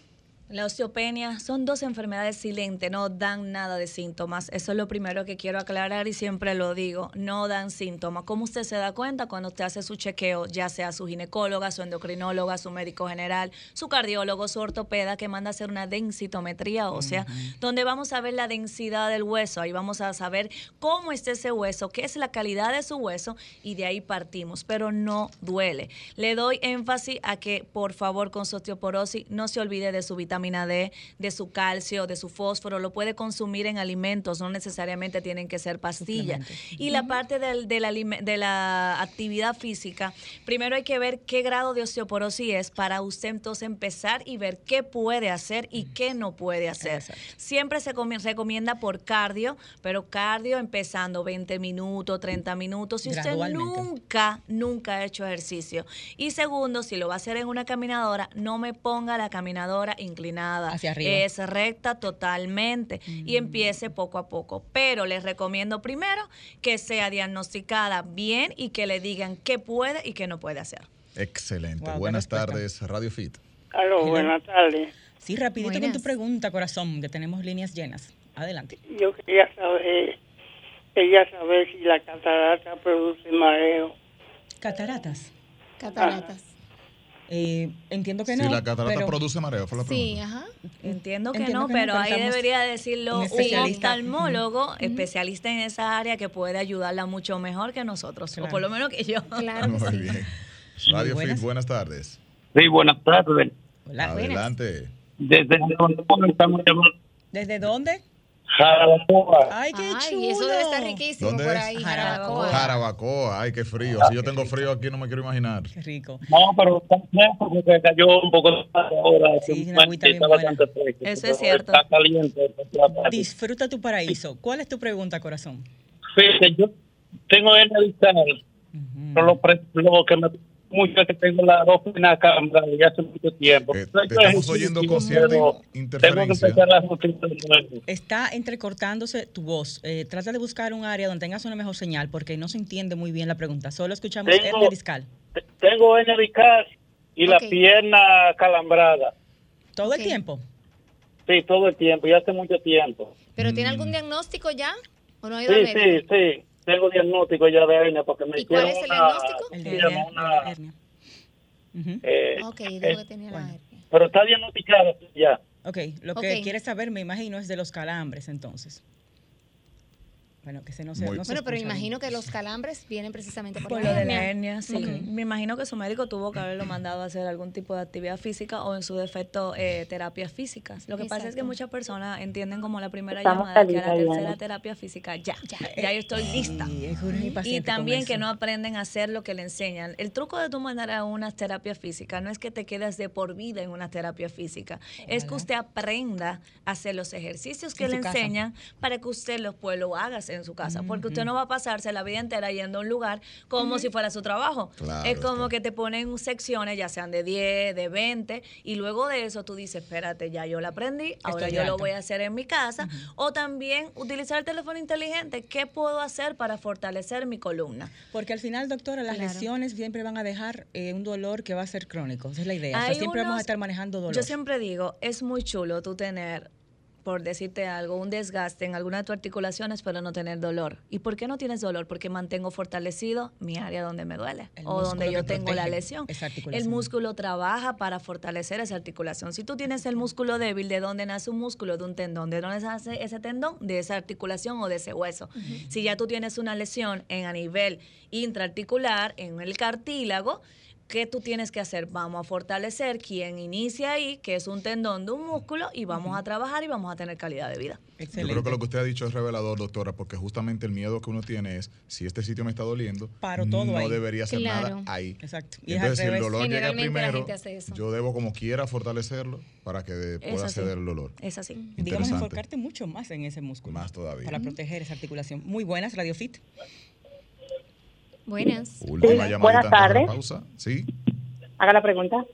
la osteopenia son dos enfermedades silentes, no dan nada de síntomas. Eso es lo primero que quiero aclarar y siempre lo digo, no dan síntomas. ¿Cómo usted se da cuenta cuando usted hace su chequeo, ya sea su ginecóloga, su endocrinóloga, su médico general, su cardiólogo, su ortopeda, que manda a hacer una densitometría ósea, donde vamos a ver la densidad del hueso, ahí vamos a saber cómo está ese hueso, qué es la calidad de su hueso y de ahí partimos, pero no duele. Le doy énfasis a que por favor con su osteoporosis no se olvide de su vitamina D, de su calcio, de su fósforo, lo puede consumir en alimentos, no necesariamente tienen que ser pastillas. Y la parte del- de, la, de la actividad física, primero hay que ver qué grado de osteoporosis es para usted entonces empezar y ver qué puede hacer y qué no puede hacer. Exacto. Siempre se comi- recomienda por cardio, pero cardio empezando 20 minutos, 30 minutos. Si usted nunca, nunca ha hecho ejercicio. Y segundo, si lo va a hacer en una caminadora, no me ponga la caminadora inclinada. Hacia arriba. Es recta totalmente y empiece poco a poco. Pero les recomiendo primero que sea diagnosticada bien y que le digan qué puede y qué no puede hacer. Excelente. Wow, Buenas tardes, Radio Fit. Aló, buenas tardes. Sí, rapidito con tu pregunta, corazón, que tenemos líneas llenas. Adelante. Yo quería saber, quería saber si la catarata produce mareo. Cataratas. Cataratas. Eh, entiendo que si no. la catarata pero produce mareo, fue la Sí, pregunta. ajá. Entiendo que Entiendo no, que no, pero ahí debería decirlo un un especialista. oftalmólogo, especialista en esa área que puede ayudarla mucho mejor que nosotros, Claro. o por lo menos que yo. Claro Muy sí. bien. Radio buenas. Fit, buenas tardes. Sí, buenas tardes. Hola. Adelante. Desde donde estamos llamando ¿Desde dónde? Jarabacoa. Ay, qué chulo. Ay, eso debe estar riquísimo ¿Dónde por es? ahí, Jarabacoa. Jarabacoa. Ay, qué frío. Si yo tengo frío aquí, no me quiero imaginar. Qué rico. No, pero está fresco porque cayó un poco de tarde ahora. Sí, que una agüita bien está buena. bastante fresco. Eso es Pero cierto. Está caliente. está. Disfruta tu paraíso. ¿Cuál es tu pregunta, corazón? Fíjate, yo tengo hernia discal, pero lo, pre- lo que me mucho es que tengo la dos venas cambiadas ya hace mucho tiempo. Eh, te estamos oyendo con cierta interferencia. La. Está entrecortándose tu voz. Eh, trata de buscar un área donde tengas una mejor señal porque no se entiende muy bien la pregunta. Solo escuchamos Tengo- discal. Te- Tengo hernia discal y la Ok. pierna calambrada. Todo el tiempo. Sí, todo el tiempo, y hace mucho tiempo. ¿Pero tiene Mm. algún diagnóstico ya? ¿O no ha ido Sí, sí, sí. Tengo diagnóstico ya de hernia porque me ¿Y cuál hicieron es el una- diagnóstico? El de hernia. una- hernia. Ujú. eh, Ok, eh, digo que tenía la bueno. hernia. pero está diagnosticada ya. Ok, lo que Ok. quieres saber, me imagino, es de los calambres, entonces. Bueno, que se no se, no se Bueno, pero bien. imagino que los calambres vienen precisamente por, Por la lo de la hernia, sí. Me imagino que su médico tuvo que haberlo mandado a hacer algún tipo de actividad física o en su defecto eh, terapias físicas. Lo que pasa es que muchas personas entienden como la primera Estamos llamada que a la tercera terapia física, ya, ya, ya yo estoy lista. Y también que no aprenden a hacer lo que le enseñan. El truco de tú mandar a unas terapias físicas no es que te quedes de por vida en una terapia física, es que usted aprenda a hacer los ejercicios que En le enseñan para que usted los, pues, lo en su casa, porque usted no va a pasarse la vida entera yendo a un lugar como si fuera su trabajo. Claro, es como que te ponen secciones, ya sean de 10, de 20, y luego de eso tú dices, espérate, ya yo la aprendí, ahora Estoy yo lo voy a hacer en mi casa. O también utilizar el teléfono inteligente. ¿Qué puedo hacer para fortalecer mi columna? Porque al final, doctora, las Claro. lesiones siempre van a dejar eh, un dolor que va a ser crónico. Esa es la idea. O sea, siempre vamos a estar manejando dolor. Yo siempre digo, es muy chulo tú tener, por decirte algo, un desgaste en alguna de tus articulaciones, pero no tener dolor. ¿Y por qué no tienes dolor? Porque mantengo fortalecido mi área donde me duele El o donde yo tengo la lesión. El músculo trabaja para fortalecer esa articulación. Si tú tienes el músculo débil, ¿de dónde nace un músculo? De un tendón. ¿De dónde nace ese tendón? De esa articulación o de ese hueso. Si ya tú tienes una lesión en a nivel intraarticular, en el cartílago, ¿Qué tú tienes que hacer? Vamos a fortalecer quien inicia ahí, que es un tendón de un músculo, y vamos a trabajar y vamos a tener calidad de vida. Yo Excelente. creo que lo que usted ha dicho es revelador, doctora, porque justamente el miedo que uno tiene es, si este sitio me está doliendo, Paro todo no ahí. debería hacer Claro. nada ahí. Exacto. Y es Entonces, si el dolor llega primero, gente hace eso. yo debo como quiera fortalecerlo para que de- pueda ceder el dolor. Es así. Digamos, enfocarte mucho más en ese músculo. Más todavía. Para proteger esa articulación. Muy buenas, Radio Fit. Buenas. Última Sí, buenas tardes. pausa. Sí. Haga la pregunta.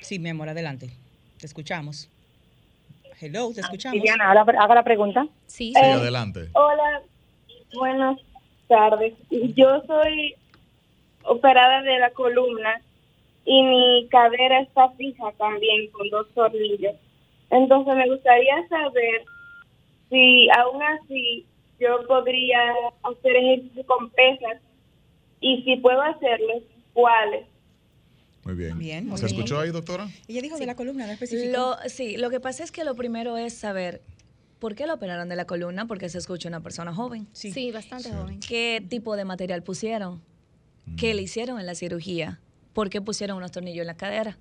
Sí, mi amor, adelante. Te escuchamos. Hello, te escuchamos. Viviana, haga, haga la pregunta. Sí, Sí, Eh, adelante. Hola, buenas tardes. Yo soy operada de la columna y mi cadera está fija también con dos tornillos. Entonces me gustaría saber si aún así yo podría hacer ejercicio con pesas y si puedo hacerlo, cuáles. Muy bien. Bien, muy ¿Se bien. escuchó ahí, doctora? Ella dijo de la columna, no especificó. Lo, sí, lo que pasa es que lo primero es saber por qué lo operaron de la columna, porque se escucha una persona joven. Sí. sí, bastante joven. ¿Qué tipo de material pusieron? ¿Qué Mm. le hicieron en la cirugía? ¿Por qué pusieron unos tornillos en la cadera?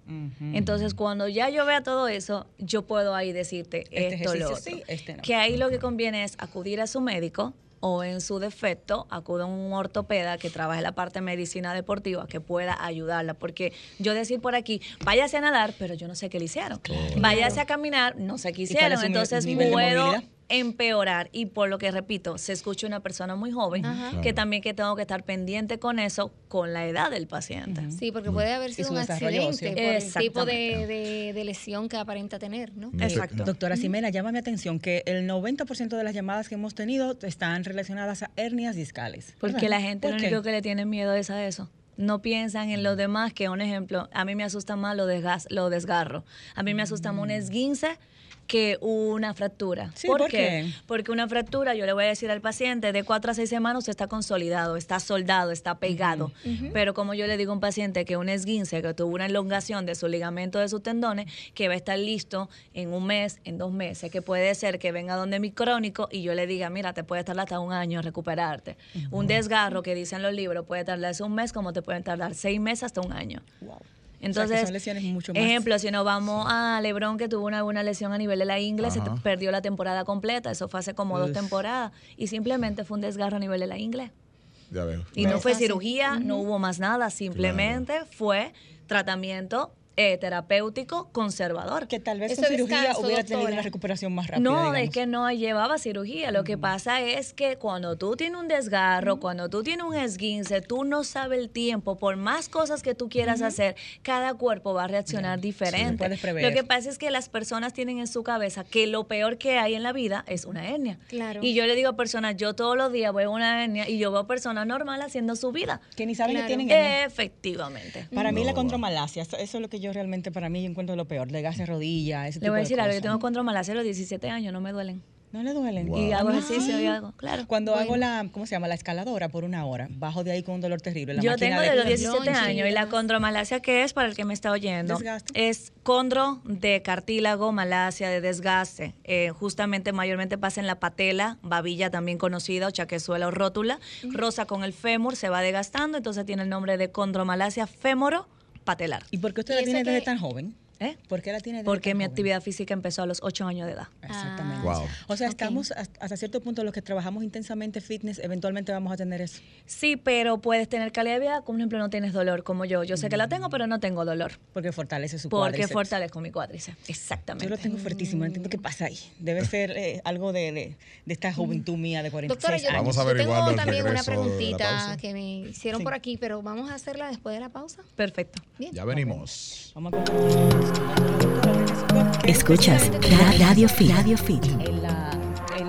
Entonces, cuando ya yo vea todo eso, yo puedo ahí decirte Este esto, lo otro. sí, este no. Que ahí lo que conviene es acudir a su médico o en su defecto acuda a un ortopeda que trabaje la parte de medicina deportiva que pueda ayudarla. Porque yo decir por aquí, váyase a nadar, pero yo no sé qué le hicieron. Váyase a caminar, no sé qué hicieron. Entonces puedo movilidad? Empeorar y por lo que repito, se escucha una persona muy joven Ajá. que también que tengo que estar pendiente con eso con la edad del paciente. Sí, porque puede haber sido un accidente por el tipo de, de- de lesión que aparenta tener, ¿no? Exacto. Doctora Ximena, llama mi atención que el 90% de las llamadas que hemos tenido están relacionadas a hernias discales. Porque ¿verdad? la gente lo ¿Por qué? único que le tiene miedo es a eso. No piensan en los demás, que un ejemplo, a mí me asusta más lo, desgas- lo desgarro. A mí me asusta más un esguince que una fractura. Sí, ¿por qué? Porque una fractura, yo le voy a decir al paciente, de cuatro a seis semanas usted está consolidado, está soldado, está pegado. Pero como yo le digo a un paciente que un esguince, que tuvo una elongación de su ligamento de sus tendones, que va a estar listo en un mes, en dos meses, que puede ser que venga donde mi crónico y yo le diga, mira, te puede tardar hasta un año en recuperarte. Un desgarro que dicen los libros puede tardarse un mes, como te pueden tardar seis meses hasta un año. Wow. Entonces, O sea, que son lesiones mucho más- ejemplo, si nos vamos a Lebron que tuvo una, una lesión a nivel de la ingle, se perdió la temporada completa, eso fue hace como dos temporadas y simplemente fue un desgarro a nivel de la ingle. Ya veo. Y Claro. no fue Fácil. cirugía, no hubo más nada, simplemente fue tratamiento eh, terapéutico conservador. Que tal vez Ese con cirugía descanso, hubiera tenido doctora. una recuperación más rápida. No, digamos. es que no llevaba cirugía. Lo que pasa es que cuando tú tienes un desgarro, cuando tú tienes un esguince, tú no sabes el tiempo. Por más cosas que tú quieras hacer, cada cuerpo va a reaccionar diferente. puedes prever. Lo que pasa es que las personas tienen en su cabeza que lo peor que hay en la vida es una hernia. Claro. Y yo le digo a personas, yo todos los días veo una hernia y yo veo personas normales haciendo su vida. Que ni saben Claro. que tienen hernia. Efectivamente. Para mí No, la va. condromalacia, eso eso es lo que yo realmente para mí encuentro lo peor, desgaste de rodilla, ese Le tipo voy a de decir algo, yo tengo contromalacia a los 17 años, no me duelen. No le duelen. Wow. Y hago ejercicio y hago, claro. Cuando Bueno. hago la, ¿cómo se llama? La escaladora por una hora, bajo de ahí con un dolor terrible. La Yo tengo de los 17 lonchas. años y la condromalacia que es para el que me está oyendo Desgaste. es condro de cartílago, malacia, de desgaste. Eh, justamente mayormente pasa en la patela, babilla también conocida o chaquezuela o rótula, rosa con el fémur, se va desgastando, entonces tiene el nombre de condromalacia fémoro patelar. ¿Y por qué usted Y la tiene desde que- tan joven? ¿Eh? ¿Por qué la tiene? desde Porque mi joven? actividad física empezó a los 8 años de edad. Exactamente. Wow. O sea, estamos hasta hasta cierto punto los que trabajamos intensamente fitness, eventualmente vamos a tener eso. Sí, pero puedes tener calidad de vida, como por ejemplo no tienes dolor como yo. Yo sé que la tengo, pero no tengo dolor. Porque fortalece su Porque cuádriceps. fortalezco mi cuádriceps. Exactamente. Yo lo tengo fuertísimo, no entiendo qué pasa ahí. Debe [laughs] ser eh, algo de, de, de esta juventud mía de 46 Doctora, yo, años. Vamos a yo averiguarlo tengo también una preguntita que me hicieron Sí. por aquí, pero vamos a hacerla después de la pausa. Perfecto. Bien. Ya venimos. Vamos a compartir. Escuchas Ra- Radio Fit. Radio Fit.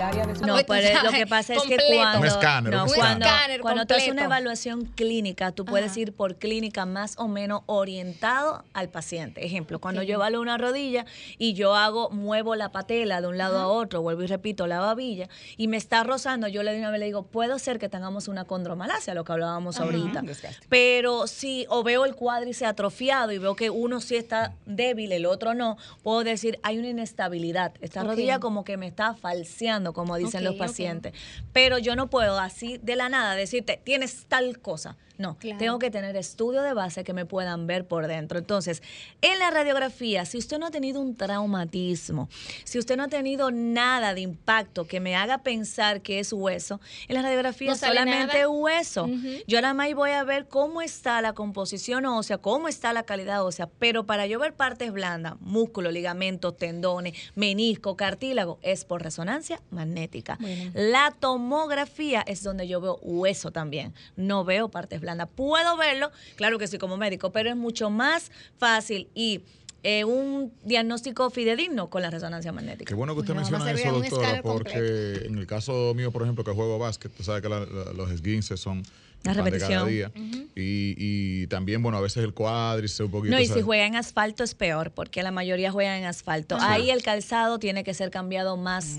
Área de su- No, pero lo que pasa es que cuando, Un escáner, no, un cuando, escáner. Cuando tú haces una evaluación clínica, tú puedes Ajá. ir por clínica más o menos orientado al paciente. Ejemplo, cuando yo evalúo una rodilla y yo hago, muevo la patela de un lado a otro, vuelvo y repito, la babilla, y me está rozando, yo le de una vez le digo, puede ser que tengamos una condromalacia, lo que hablábamos ahorita. Pero si o veo el cuádriceps atrofiado y veo que uno sí está débil, el otro no, puedo decir hay una inestabilidad. Esta rodilla como que me está falseando, como dicen los pacientes. Pero yo no puedo así de la nada decirte, tienes tal cosa. No, Claro. tengo que tener estudio de base que me puedan ver por dentro. Entonces, en la radiografía, si usted no ha tenido un traumatismo, si usted no ha tenido nada de impacto que me haga pensar que es hueso, en la radiografía No sale solamente nada. hueso. Yo nada más voy a ver cómo está la composición ósea, cómo está la calidad ósea, pero para yo ver partes blandas, músculo, ligamentos, tendones, menisco, cartílago, es por resonancia magnética. La tomografía es donde yo veo hueso también, no veo partes blandas. Puedo verlo, claro que sí, como médico, pero es mucho más fácil y eh, un diagnóstico fidedigno con la resonancia magnética. Qué bueno que usted menciona eso, doctora, porque en el caso mío, por ejemplo, que juego básquet, tú sabes que la- la- los esguinces son La de cada repetición. y, y también, bueno, a veces el cuádriceps un poquito. No, y si juega en asfalto es peor, porque la mayoría juega en asfalto. Ahí el calzado tiene que ser cambiado más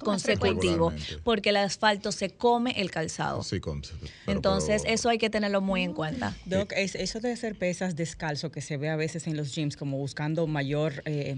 consecutivo, Regularmente. porque el asfalto se come el calzado. Sí, con- pero- Entonces, pero- eso hay que tenerlo muy en cuenta. Doc, es, eso de hacer pesas descalzo que se ve a veces en los gyms como buscando mayor eh,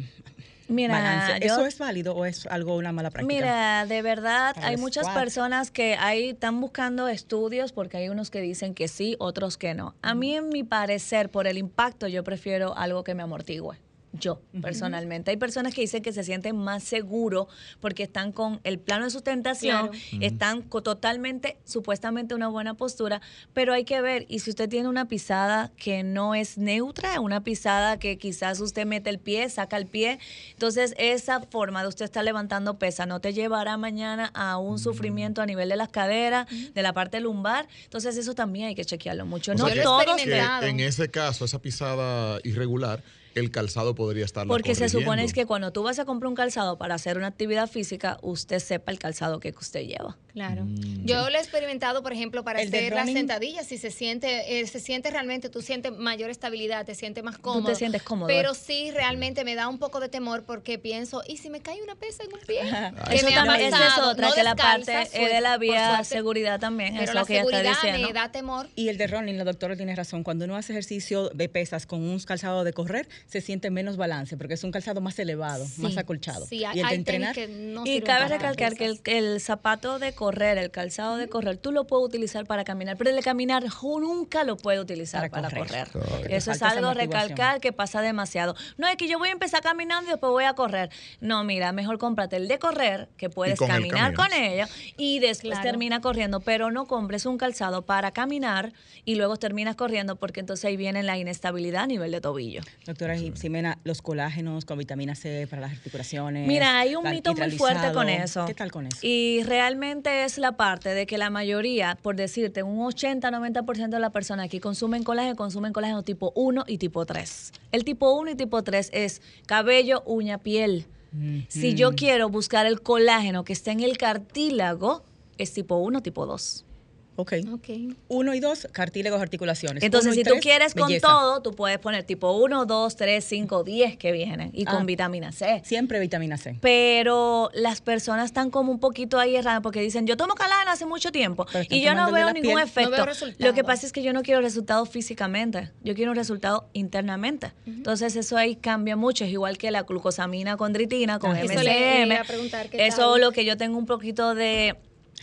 Mira, balance, yo- ¿eso es válido o es algo una mala práctica? Mira, de verdad, Para hay muchas personas que ahí están buscando estudios porque hay unos que dicen que sí, otros que no. A mí, en mi parecer, por el impacto, yo prefiero algo que me amortigüe. Yo, personalmente. Hay personas que dicen que se sienten más seguros porque están con el plano de sustentación, Claro. están co- totalmente, supuestamente, una buena postura, pero hay que ver, y si usted tiene una pisada que no es neutra, una pisada que quizás usted mete el pie, saca el pie, entonces esa forma de usted estar levantando pesa no te llevará mañana a un sufrimiento a nivel de las caderas, de la parte lumbar, entonces eso también hay que chequearlo mucho. O no sea que- todos que experimentado. en ese caso, esa pisada irregular, el calzado podría estar Porque se supone es que cuando tú vas a comprar un calzado para hacer una actividad física, usted sepa el calzado que usted lleva. Claro. Mm. Yo lo he experimentado, por ejemplo, para El hacer las sentadillas. Si se siente, eh, se siente realmente, tú sientes mayor estabilidad, te sientes más cómodo. te sientes cómodo. Pero sí, realmente me da un poco de temor porque pienso, ¿y si me cae una pesa en un pie? Que Eso me ha también, esa es otra, no que la parte de la vía suerte, seguridad también, Pero es la lo que está diciendo. me da temor. Y el de running, la doctora tiene razón. Cuando uno hace ejercicio de pesas con un calzado de correr, se siente menos balance porque es un calzado más elevado, Sí, más acolchado. Sí, hay, y el de entrenar, que no Y cabe recalcar que el, zapato de correr, el calzado de correr, tú lo puedes utilizar para caminar, pero el de caminar nunca lo puedes utilizar Para para, correr. correr. Correcto. Te Eso es algo recalcar que pasa demasiado. No es que yo voy a empezar caminando y después voy a correr. No, mira, mejor cómprate el de correr, que puedes con caminar con ello y después Claro. termina corriendo, pero no compres un calzado para caminar y luego terminas corriendo porque entonces ahí viene la inestabilidad a nivel de tobillo. doctora Ximena, los colágenos con vitamina C para las articulaciones. Mira, hay un mito muy fuerte con eso. ¿Qué tal con eso? Y realmente es la parte de que la mayoría, por decirte, un 80-90% de las personas que consumen colágeno, consumen colágeno tipo 1 y tipo 3. El tipo 1 y tipo 3 es cabello, uña, piel. Si yo quiero buscar el colágeno que está en el cartílago, es tipo 1, tipo 2. Ok. Ok. Uno y dos, cartílagos, articulaciones. Entonces, si tú tres, quieres con belleza. todo, tú puedes poner tipo 1, 2, 3, 5, 10 que vienen y Ah. con vitamina C. Siempre vitamina C. pero las personas están como un poquito ahí erradas porque dicen, yo tomo colágeno hace mucho tiempo y yo no veo ningún piel. efecto. No veo resultado. Lo que pasa es que yo no quiero resultados físicamente, yo quiero un resultado internamente. Entonces eso ahí cambia mucho, es igual que la glucosamina con dritina, con Ah, eso MCM. le iba a preguntar, ¿qué eso tal? lo que yo tengo un poquito de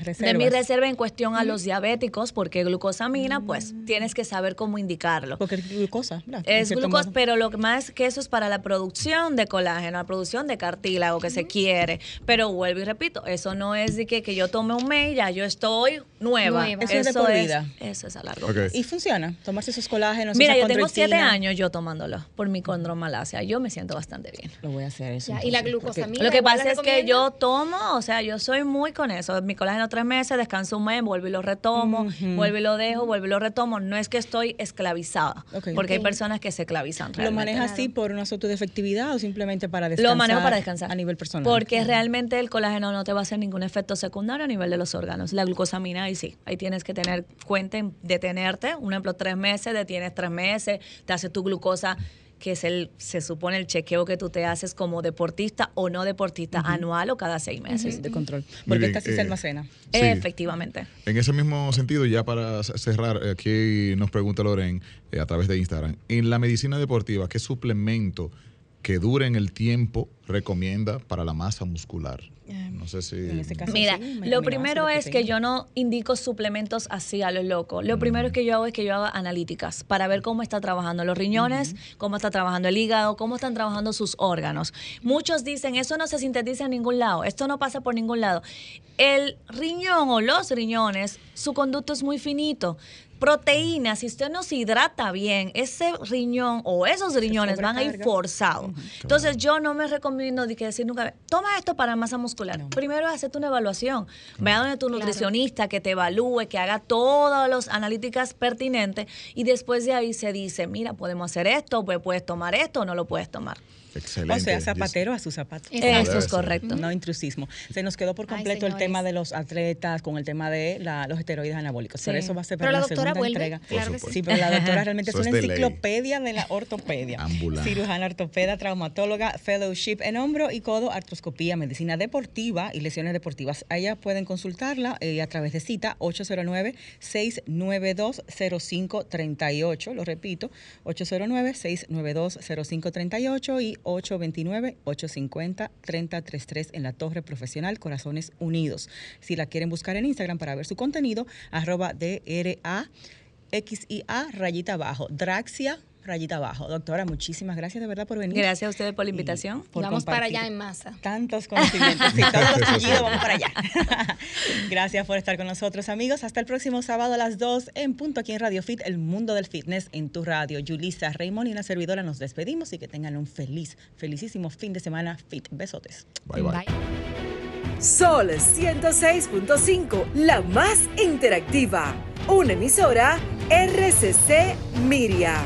de mi reserva en cuestión a los diabéticos, porque glucosamina, pues Mm. tienes que saber cómo indicarlo. Porque es glucosa. Es glucosa, modo. pero lo que más que eso es para la producción de colágeno, la producción de cartílago que se quiere. Pero vuelvo y repito, eso no es de que, que yo tome un mes y ya yo estoy nueva. Nueva. Eso es de por vida. Eso es a largo Ok. plazo. Y funciona. Tomarse esos colágenos. Mira, esa yo tengo siete años yo tomándolo por mi condromalacia. Yo me siento bastante bien. Lo voy a hacer eso. Ya, y la glucosamina. Lo que pasa es que yo tomo, o sea, yo soy muy con eso. Mi colágeno tres meses, descanso un mes, vuelvo y lo retomo, vuelvo y lo dejo, vuelvo y lo retomo. No es que estoy esclavizada, porque hay personas que se esclavizan ¿Lo realmente. manejas así por una de efectividad o simplemente para descansar? Lo manejo para descansar. A nivel personal. Porque realmente el colágeno no te va a hacer ningún efecto secundario a nivel de los órganos. La glucosamina, ahí sí. Ahí tienes que tener cuenta en detenerte. Un ejemplo, tres meses, detienes tres meses, te hace tu glucosa que es el, se supone el chequeo que tú te haces como deportista o no deportista, anual o cada seis meses. de control. Porque bien, esta sí se eh, almacena. Sí. Efectivamente. En ese mismo sentido, ya para cerrar, aquí nos pregunta Loren eh, a través de Instagram, en la medicina deportiva, ¿qué suplemento que dure en el tiempo recomienda para la masa muscular? No sé si... En ese caso, Mira, sí, me- lo primero es que yo no indico suplementos así a lo loco. Lo primero que yo hago es que yo hago analíticas para ver cómo está trabajando los riñones, cómo está trabajando el hígado, cómo están trabajando sus órganos. Muchos dicen, eso no se sintetiza en ningún lado, esto no pasa por ningún lado. El riñón o los riñones, su conducto es muy finito. Proteínas, si usted no se hidrata bien, ese riñón o esos riñones van a ir forzados. Entonces, yo no me recomiendo de que decir nunca, toma esto para masa muscular. Primero hacerte una evaluación. Ve a donde tu nutricionista que te evalúe, que haga todas las analíticas pertinentes y después de ahí se dice, mira, podemos hacer esto, pues puedes tomar esto o no lo puedes tomar. Excelente. O sea, zapatero a sus zapatos. Eso es correcto. No intrusismo. Se nos quedó por Ay, completo el tema de los atletas con el tema de la- los esteroides anabólicos. Pero Sí. eso va a ser Pero para la la doctora segunda vuelve, entrega. claro que sí. Sí, pero la [laughs] doctora realmente es Eso una ley. enciclopedia de la ortopedia. Ambulante. Cirujana ortopeda, traumatóloga, fellowship en hombro y codo, artroscopía, medicina deportiva y lesiones deportivas. Allá pueden consultarla eh, a través de cita 809-692-0538. Lo repito, 809-692-0538 y 829-850-3033 en la Torre Profesional Corazones Unidos. Si la quieren buscar en Instagram para ver su contenido, arroba DRA XIA rayita abajo, Draxia rayita abajo. Doctora, muchísimas gracias de verdad por venir. Gracias a ustedes por la invitación. por Vamos para allá en masa. Tantos conocimientos. Sí, [laughs] todos los vamos para allá. [laughs] Gracias por estar con nosotros, amigos. Hasta el próximo sábado a las 2 en punto aquí en Radio Fit, el mundo del fitness en tu radio. Yulisa, Raymond y una servidora nos despedimos y que tengan un feliz, felicísimo fin de semana fit. Besotes. Bye, bye. Sol 106.5, la más interactiva. Una emisora RCC Miria.